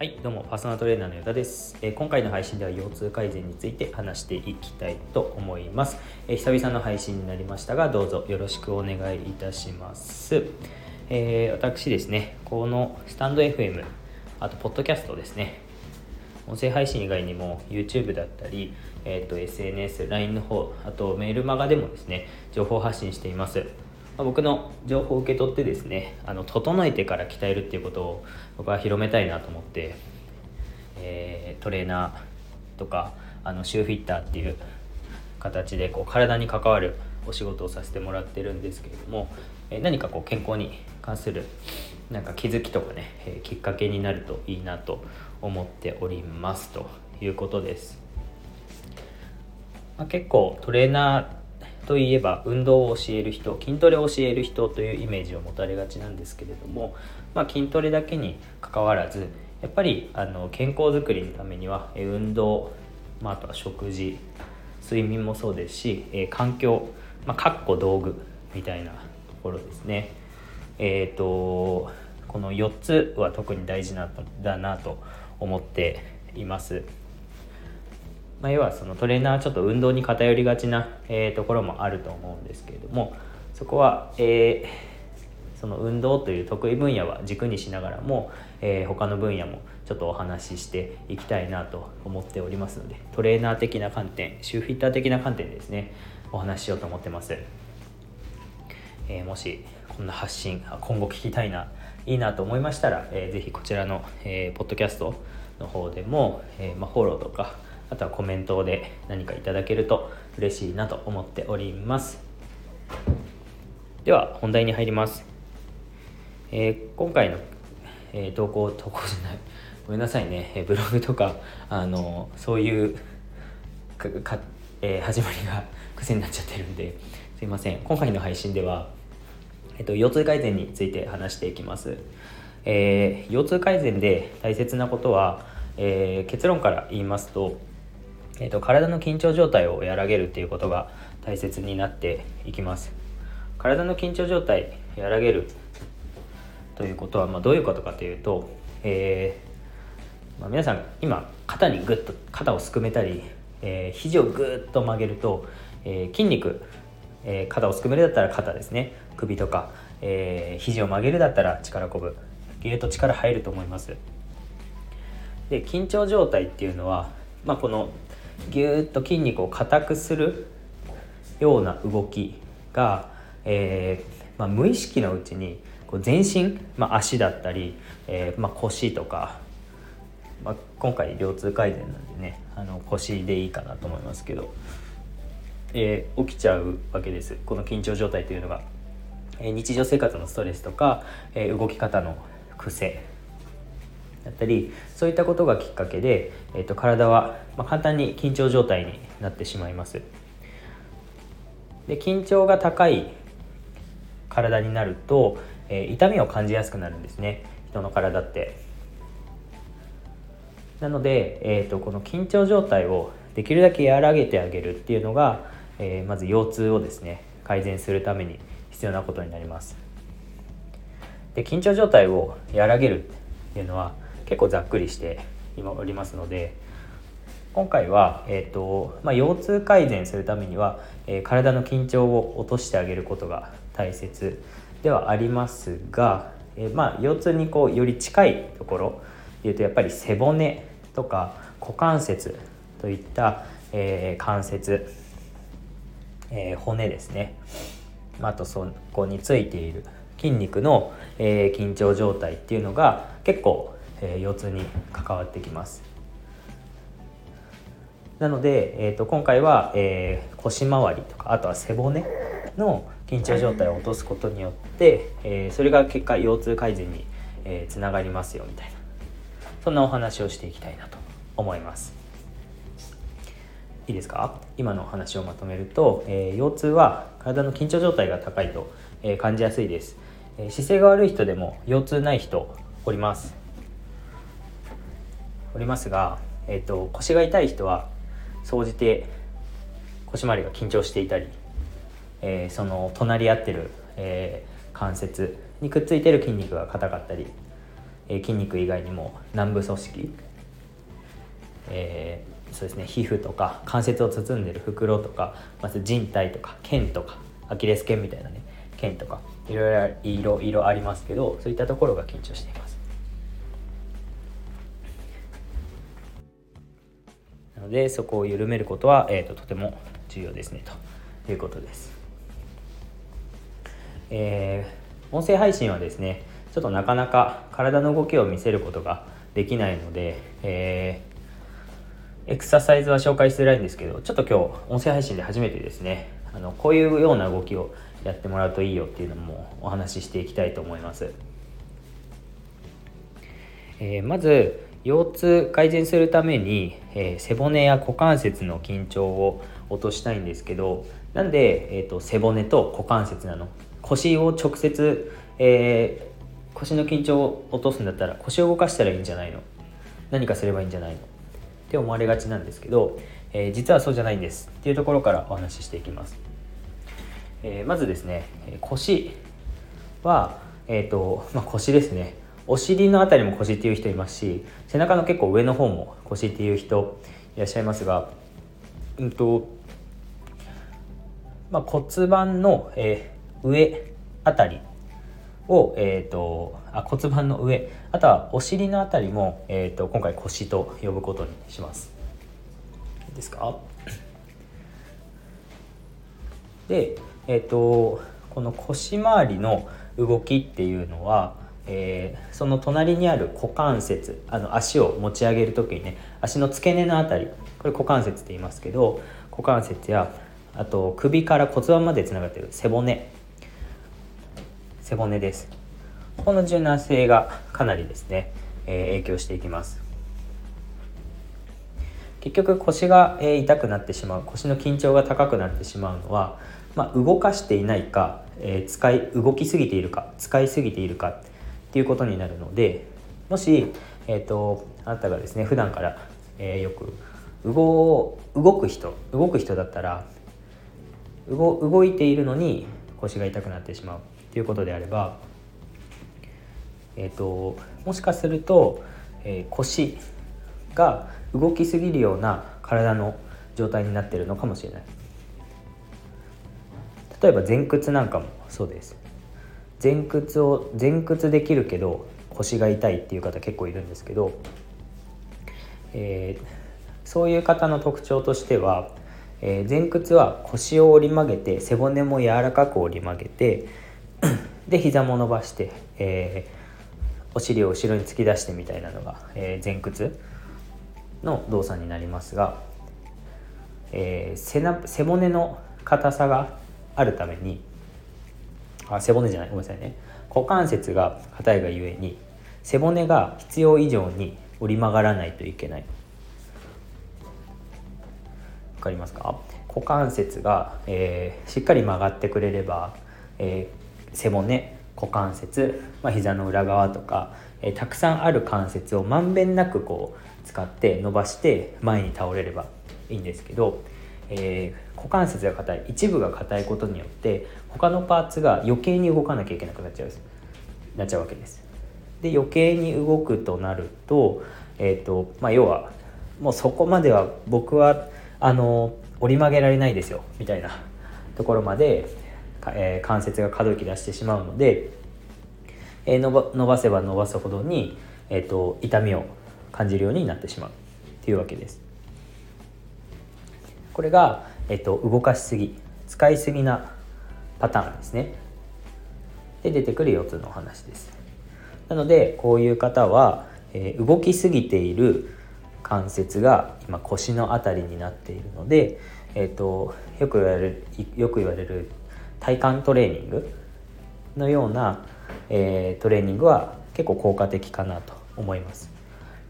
はいどうもパーソナルトレーナーのヨタです、えー、今回の配信では腰痛改善について話していきたいと思います、えー、久々の配信になりましたがどうぞよろしくお願いいたします、えー、私ですねこのスタンド FM あとポッドキャストですね。音声配信以外にも YouTube だったり、えーと、SNS、LINE の方あとメールマガでもですね情報発信しています。ま僕の情報を受け取ってですねあの整えてから鍛えるっていうことを僕は広めたいなと思って、えー、トレーナーとかあのシューフィッターっていう形でこう体に関わるお仕事をさせてもらってるんですけれども、えー、何かこう健康に関するなんか気づきとかね、えー、きっかけになるといいなと思っておりますということです。ま、結構トレーナーといえば運動を教える人筋トレを教える人というイメージを持たれがちなんですけれども、まあ、筋トレだけにかかわらずやっぱりあの健康づくりのためには運動、まあ、あとは食事睡眠もそうですし、え環境、ま、かっこ道具みたいなところですね。えーと、この4つは特に大事なだなと思っています。まあ、要はそのトレーナーはちょっと運動に偏りがちな、えー、ところもあると思うんですけれどもそこは、えー、その運動という得意分野は軸にしながらも、えー、他の分野もちょっとお話ししていきたいなと思っておりますのでトレーナー的な観点シューフィッター的な観点ですねお話ししようと思ってます、えー、もしこんな発信今後聞きたいないいなと思いましたら、えー、ぜひこちらの、えー、ポッドキャストの方でも、えーまあ、フォローとかあとはコメントで何かいただけると嬉しいなと思っております。では本題に入ります、えー、今回の、えー、投稿投稿じゃない。ごめんなさいね、えー、ブログとかあのそういうかえー、始まりが癖になっちゃってるんですいません。今回の配信では、えっと、腰痛改善について話していきます、えー、腰痛改善で大切なことは、えー、結論から言いますとえーと、体の緊張状態を和らげるっていうことが大切になっていきます。体の緊張状態和らげるということは、まあ、どういうことかというと、えー、まあ、皆さん今肩にグッと肩をすくめたり、えー、肘をグッと曲げると、えー、筋肉、え肩をすくめるだったら肩ですね。首とか、え肘を曲げるだったら力こぶ。ギュッと力入ると思います。で緊張状態っていうのは、まあ、このぎゅーっと筋肉を硬くするような動きが、えー、まあ、無意識のうちにこう全身、まあ、足だったり、えー、まあ、腰とか、ま今回腰痛改善なんでねあの腰でいいかなと思いますけど、えー、起きちゃうわけです。この緊張状態というのが、え日常生活のストレスとか、え動き方の癖。だったりそういったことがきっかけで、えー、と体は、ま簡単に緊張状態になってしまいます。で緊張が高い体になると、えー、痛みを感じやすくなるんですね。人の体って。なので、えーと、この緊張状態をできるだけ和らげてあげるっていうのが、えー、まず腰痛をですね改善するために必要なことになります。で緊張状態を和らげるっていうのは結構ざっくりして今おりますので今回は、えーとまあ、腰痛改善するためには、えー、体の緊張を落としてあげることが大切ではありますが、えー、まあ、腰痛にこうより近いところでいうとやっぱり背骨とか股関節といった、えー、関節、え骨ですね。あとそこについている筋肉の、え緊張状態っていうのが結構えー、腰痛に関わってきます。なので、えーと、今回は、えー、腰回りとかあとは背骨の緊張状態を落とすことによって、えー、それが結果腰痛改善に、えー、つながりますよみたいなそんなお話をしていきたいなと思います。いいですか？今のお話をまとめると、えー、腰痛は体の緊張状態が高いと、え、感じやすいです、え、姿勢が悪い人でも腰痛ない人おります。おりますが、えーと、腰が痛い人は総じて腰回りが緊張していたり、えー、その隣り合ってる、えー、関節にくっついてる筋肉が硬かったり、えー、筋肉以外にも軟部組織、えー、そうですね皮膚とか関節を包んでる袋とかまず人体とか腱とかアキレス腱みたいなね腱とかいろいろ色ありますけどそういったところが緊張しています。のでそこを緩めることは、えーと、とても重要ですねということです、えー、音声配信はですねちょっとなかなか体の動きを見せることができないので、えー、エクササイズは紹介しづらいんですけどちょっと今日音声配信で初めてですねあのこういうような動きをやってもらうといいよっていうのもお話ししていきたいと思います、えー、まず腰痛改善するために、えー、背骨や股関節の緊張を落としたいんですけどなんで、えーと、背骨と股関節なの？腰を直接、えー、腰の緊張を落とすんだったら腰を動かしたらいいんじゃないの？何かすればいいんじゃないの？って思われがちなんですけど、えー、実はそうじゃないんです。っていうところからお話ししていきます、えー、まずですね腰は、えーとまあ、腰ですね。お尻の辺りも腰っていう人いますし背中の結構上の方も腰っていう人いらっしゃいますが、うんとまあ、骨盤の、えー、上あたりを、えーと、あ骨盤の上あとはお尻のあたりも、えーと、今回腰と呼ぶことにします。いいですか？で、えーとこの腰回りの動きっていうのはえー、その隣にある股関節あの足を持ち上げる時にね足の付け根のあたりこれ股関節って言いますけど股関節やあと首から骨盤までつながってる背骨。背骨です。この柔軟性がかなりですね、えー、影響していきます。結局腰が、えー、痛くなってしまう腰の緊張が高くなってしまうのは、まあ、動かしていないか、えー、使い動きすぎているか使いすぎているかっていうことになるのでもし、えーと、あなたがですね普段から、えー、よく動動く人動く人だったら動動いているのに腰が痛くなってしまう。っていうことであれば、えーと、もしかすると、えー、腰が動きすぎるような体の状態になってるのかもしれない。例えば前屈なんかもそうです。前屈を前屈できるけど腰が痛いっていう方結構いるんですけど、えー、そういう方の特徴としては、えー、前屈は腰を折り曲げて背骨も柔らかく折り曲げて で膝も伸ばして、えー、お尻を後ろに突き出してみたいなのが、え前屈の動作になりますが、え背背骨の硬さがあるためにあ背骨じゃないごめんなさいね。股関節が硬いがゆえに背骨が必要以上に折り曲がらないといけない。わかりますか？股関節が、えー、しっかり曲がってくれれば、えー、背骨股関節、まあ、膝の裏側とか、えー、たくさんある関節をまんべんなくこう使って伸ばして前に倒れればいいんですけど、えー、股関節が硬い一部が硬いことによって他のパーツが余計に動かなきゃいけなくなっちゃうなっちゃうわけです。で余計に動くとなると,、えーとまあ、要はもうそこまでは僕はあの折り曲げられないですよみたいなところまで、えー、関節が可動域出してしまうので、えー、伸ば伸ばせば伸ばすほどに、えーと痛みを感じるようになってしまうというわけです。これが、えっと、動かしすぎ使いすぎなパターンですねで出てくる腰痛の話ですなのでこういう方は、えー、動きすぎている関節が今腰の辺りになっているので、えーと、よく言われるよく言われる体幹トレーニングのような、えー、トレーニングは結構効果的かなと思います。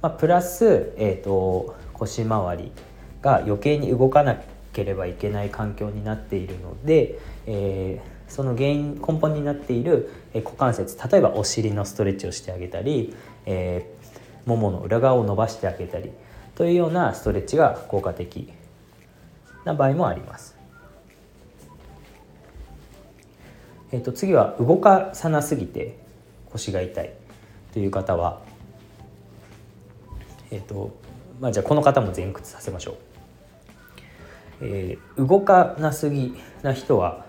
まあ、プラス、えーと腰回りが余計に動かなければいけない環境になっているので、えー、その原因根本になっている股関節例えばお尻のストレッチをしてあげたり、えー、ももの裏側を伸ばしてあげたりというようなストレッチが効果的な場合もあります。えーと、次は動かさなすぎて腰が痛いという方は、えっ、とまあじゃあこの方も前屈させましょう。えー、動かなすぎな人は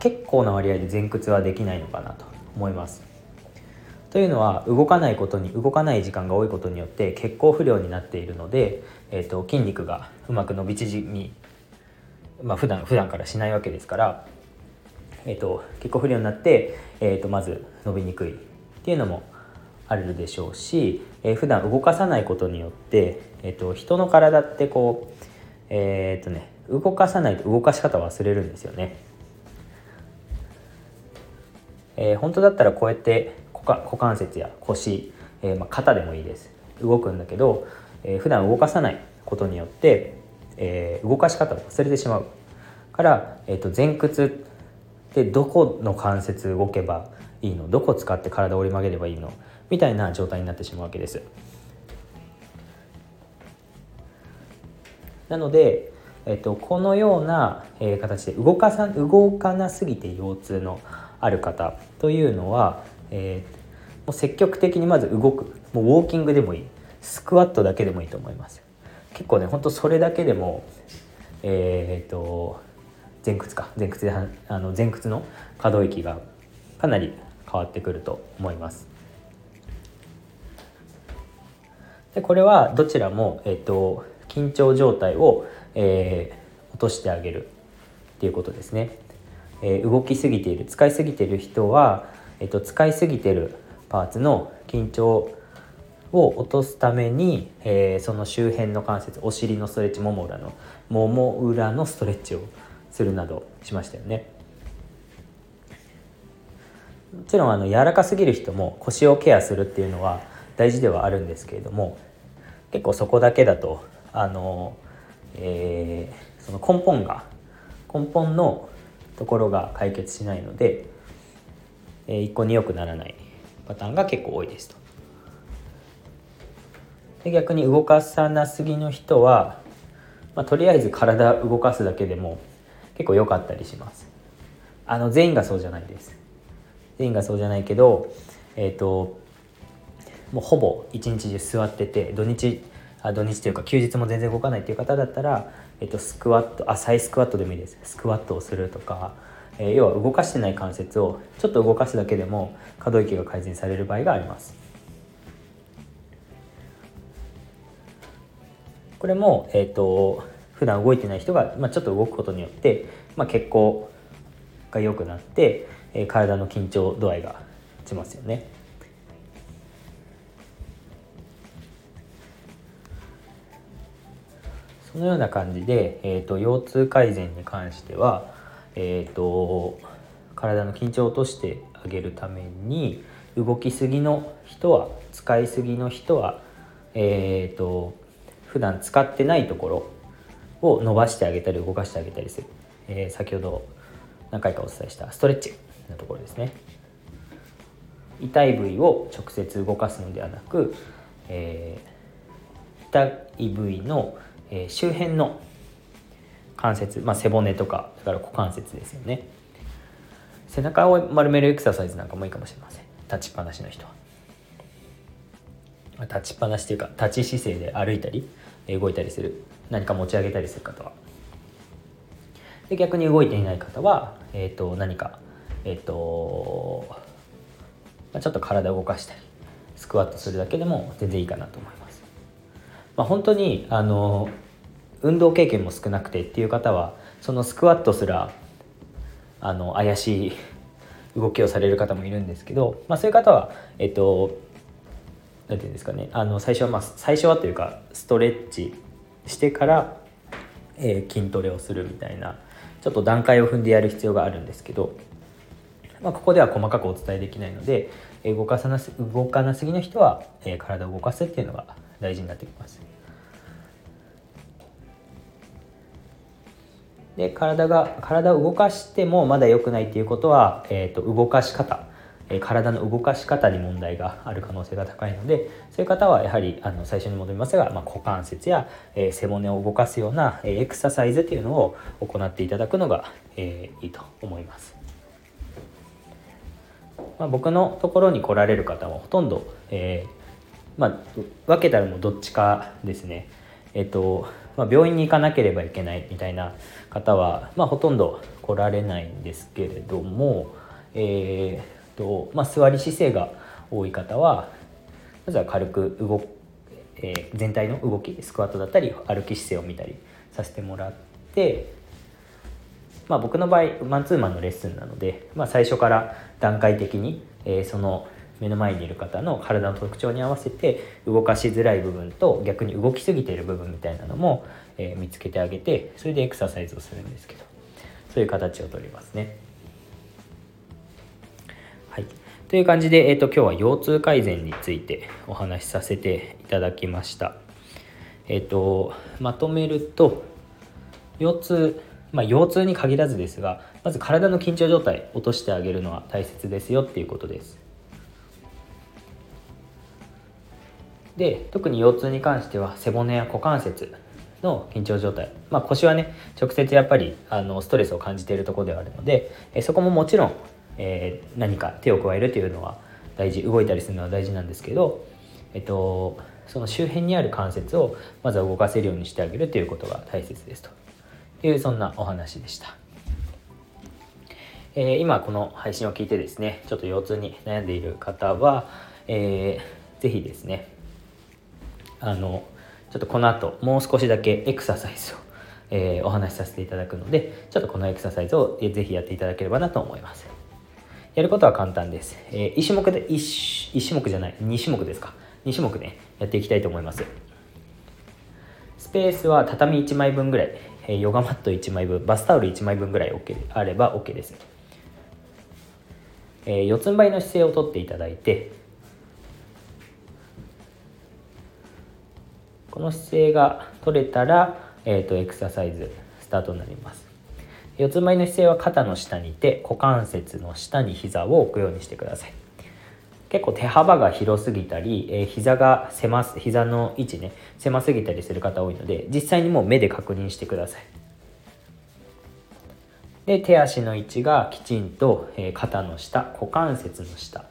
結構な割合で前屈はできないのかなと思います。というのは動かないことに動かない時間が多いことによって血行不良になっているので、えーと、筋肉がうまく伸び縮み、まあ、普段普段からしないわけですから、えーと、血行不良になって、えーと、まず伸びにくいっていうのもあるでしょうし、えー、普段動かさないことによって、えー、と人の体ってこうえー、っとね動かさないと動かし方忘れるんですよね。えー、本当だったらこうやって股関節や腰、えー、まあ、肩でもいいです動くんだけど、えー、普段動かさないことによって、えー、動かし方を忘れてしまうから、えー、と前屈でどこの関節動けばいいの？どこ使って体を折り曲げればいいの？みたいな状態になってしまうわけです。なので、えっと、このような、え、形で動かさ動かなすぎて腰痛のある方というのは、えー、もう積極的にまず動く。もうウォーキングでもいい。スクワットだけでもいいと思います。結構ねほんとそれだけでもえっ、と前屈か。前屈であの前屈の可動域がかなり変わってくると思います。でこれはどちらも、えっ、と緊張状態を、えー、落としてあげるっていうことですね、えー、動きすぎている。使いすぎている人は、えーと、使いすぎてるパーツの緊張を落とすために、えー、その周辺の関節お尻のストレッチもも裏のもも裏のストレッチをするなどしましたよね。もちろんあの柔らかすぎる人も腰をケアするっていうのは大事ではあるんですけれども結構そこだけだとあの、えー、その根本が根本のところが解決しないので、えー、一向に良くならないパターンが結構多いですと。で逆に動かさなすぎの人は、まあ、とりあえず体動かすだけでも結構良かったりします。あの全員がそうじゃないです。全員がそうじゃないけど、えっ、ー、ともうほぼ一日中座ってて土日土日というか休日も全然動かないっていう方だったら、えっと、スクワットあ再スクワットでもいいですスクワットをするとか、えー、要は動かしてない関節をちょっと動かすだけでも可動域が改善される場合がありますこれも、えーと、普段動いてない人が、まあ、ちょっと動くことによって、まあ、血行が良くなって、えー、体の緊張度合いが落ちますよね。そのような感じで、えーと、腰痛改善に関しては、えーと、体の緊張を落としてあげるために動きすぎの人は使いすぎの人は、えーと、普段使ってないところを伸ばしてあげたり動かしてあげたりする、えー、先ほど何回かお伝えしたストレッチのところですね。痛い部位を直接動かすのではなく、えー、痛い部位のえー、周辺の関節、まあ、背骨とかだから股関節ですよね。背中を丸めるエクササイズなんかもいいかもしれません。立ちっぱなしの人は。立ちっぱなしというか立ち姿勢で歩いたり動いたりする。何か持ち上げたりする方は。で逆に動いていない方は、えーと、何かえっ、ー、と、まあ、ちょっと体を動かしたりスクワットするだけでも全然いいかなと思います、まあ、本当にあの運動経験も少なくてっていう方はそのスクワットすらあの怪しい動きをされる方もいるんですけど、まあ、そういう方はえっと何て言うんですかねあの最初はまあ最初はというかストレッチしてから、えー、筋トレをするみたいなちょっと段階を踏んでやる必要があるんですけど、まあ、ここでは細かくお伝えできないので、動かさなす動かなすぎの人は、えー、体を動かすっていうのが大事になってきます。で体が体を動かしてもまだ良くないっていうことは、えーと、動かし方、えー、体の動かし方に問題がある可能性が高いのでそういう方はやはりあの最初に戻りますが、まあ、股関節や、えー、背骨を動かすような、えー、エクササイズっていうのを行っていただくのが、え、いいと思います。まあ、僕のところに来られる方はほとんど、えまあ分けたらもうどっちかですねえっと、まあ、病院に行かなければいけないみたいな方は、まあ、ほとんど来られないんですけれども、えーとまあ、座り姿勢が多い方はまずは軽く動えー、全体の動きスクワットだったり歩き姿勢を見たりさせてもらって、まあ、僕の場合マンツーマンのレッスンなので、まあ、最初から段階的に、えー、その目の前にいる方の体の特徴に合わせて動かしづらい部分と逆に動きすぎている部分みたいなのも、えー、見つけてあげてそれでエクササイズをするんですけどそういう形をとりますね。はいという感じで、えーと、今日は腰痛改善についてお話しさせていただきました。えっ、ー、とまとめると腰痛まあ、腰痛に限らずですがまず体の緊張状態落としてあげるのは大切ですよっていうことですで特に腰痛に関しては背骨や股関節の緊張状態、まあ、腰はね直接やっぱりあのストレスを感じているところではあるのでえそこももちろんえー、何か手を加えるというのは大事。動いたりするのは大事なんですけど、えっと、その周辺にある関節をまずは動かせるようにしてあげるということが大切ですと。いうそんなお話でした。えー、今この配信を聞いてですねちょっと腰痛に悩んでいる方は、えー、ぜひですねあのちょっとこの後もう少しだけエクササイズを、えー、お話しさせていただくのでちょっとこのエクササイズをぜひやっていただければなと思います。やることは簡単です。えー、1種目で1、1種目じゃない、2種目ですか。2種目ね、やっていきたいと思います。スペースは畳1枚分ぐらい、え、ヨガマット1枚分、バスタオル1枚分ぐらい OK あれば OK です。えー、四つん這いの姿勢をとっていただいて、この姿勢が取れたら、えーとエクササイズスタートになります。四つ前の姿勢は肩の下にて股関節の下に膝を置くようにしてください。結構手幅が広すぎたり、えー、膝が狭す膝の位置ね狭すぎたりする方多いので実際にもう目で確認してください。で手足の位置がきちんと、えー、肩の下股関節の下、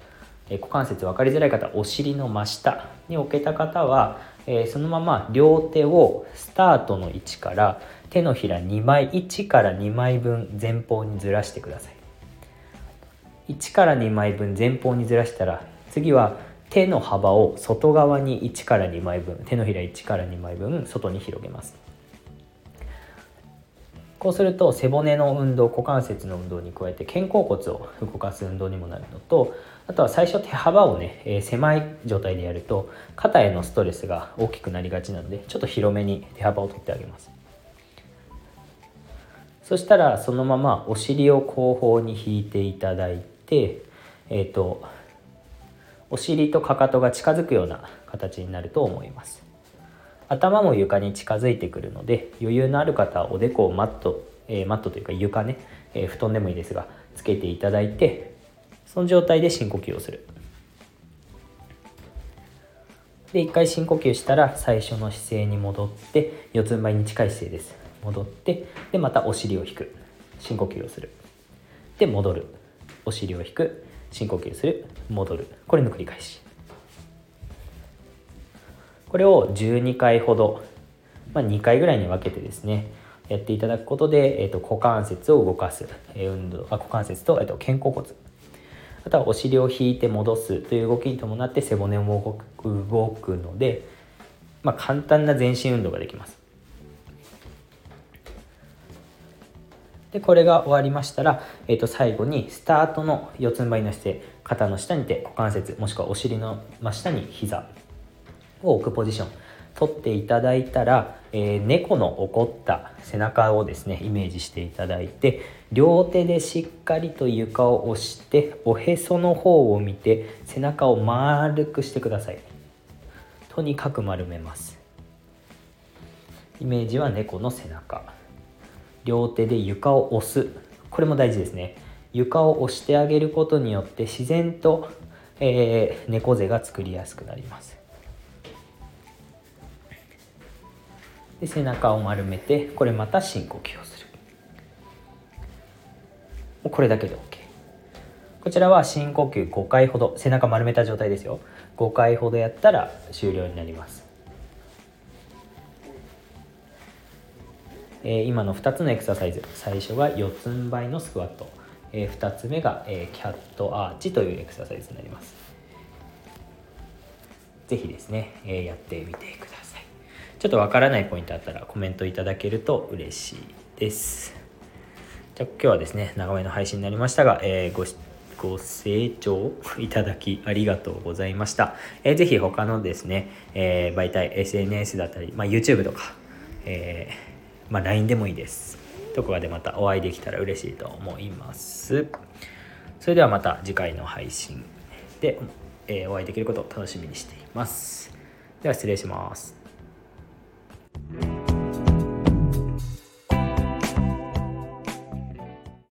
えー、股関節分かりづらい方お尻の真下に置けた方は、えそのまま両手をスタートの位置から手のひら2枚1から2枚分前方にずらしてください。1から2枚分前方にずらしたら次は手の幅を外側に1から2枚分手のひら1から2枚分外に広げます。こうすると背骨の運動股関節の運動に加えて肩甲骨を動かす運動にもなるのとあとは最初手幅をね、えー、狭い状態でやると肩へのストレスが大きくなりがちなのでちょっと広めに手幅を取ってあげます。そしたらそのままお尻を後方に引いていただいて、えーと、お尻とかかとが近づくような形になると思います。頭も床に近づいてくるので余裕のある方はおでこをマット、えー、マットというか床ね、え、布団でもいいですがつけていただいてその状態で深呼吸をする。で一回深呼吸したら最初の姿勢に戻って四つん這いに近い姿勢です。戻ってでまたお尻を引く。深呼吸をする。で戻る。お尻を引く。深呼吸する。戻る。これの繰り返し。これを12回ほど、まあ、2回ぐらいに分けてですねやっていただくことで、えーと、股関節を動かす、えー、運動あ股関節と,、えーと肩甲骨。あとはお尻を引いて戻すという動きに伴って背骨も動くので、まあ、簡単な全身運動ができます。でこれが終わりましたら、えー、と最後にスタートの四つん這いの姿勢肩の下にて股関節もしくはお尻の真下に膝を置くポジション。取っていただいたら、えー、猫の怒った背中をですねイメージしていただいて両手でしっかりと床を押しておへその方を見て背中を丸くしてください。とにかく丸めます。イメージは猫の背中。両手で床を押す。これも大事ですね。床を押してあげることによって自然と、えー、猫背が作りやすくなります。で背中を丸めてこれまた深呼吸をする。これだけで OK こちらは深呼吸5回ほど背中丸めた状態ですよ。5回ほどやったら終了になります。えー、今の2つのエクササイズ。最初が四つん這いのスクワット、えー、2つ目が、えー、キャットアーチというエクササイズになります。是非ですね、えー、やってみてください。ちょっとわからないポイントあったらコメントいただけると嬉しいですじゃあ今日はですね長めの配信になりましたが、えー、ごご清聴いただきありがとうございました。えー、ぜひ他のですね、えー、媒体、SNS だったり、まあ、YouTube とか、えーまあ、LINE でもいいです。どこかでまたお会いできたら嬉しいと思います。それではまた次回の配信で、え、お会いできることを楽しみにしています。では失礼します。Thank you.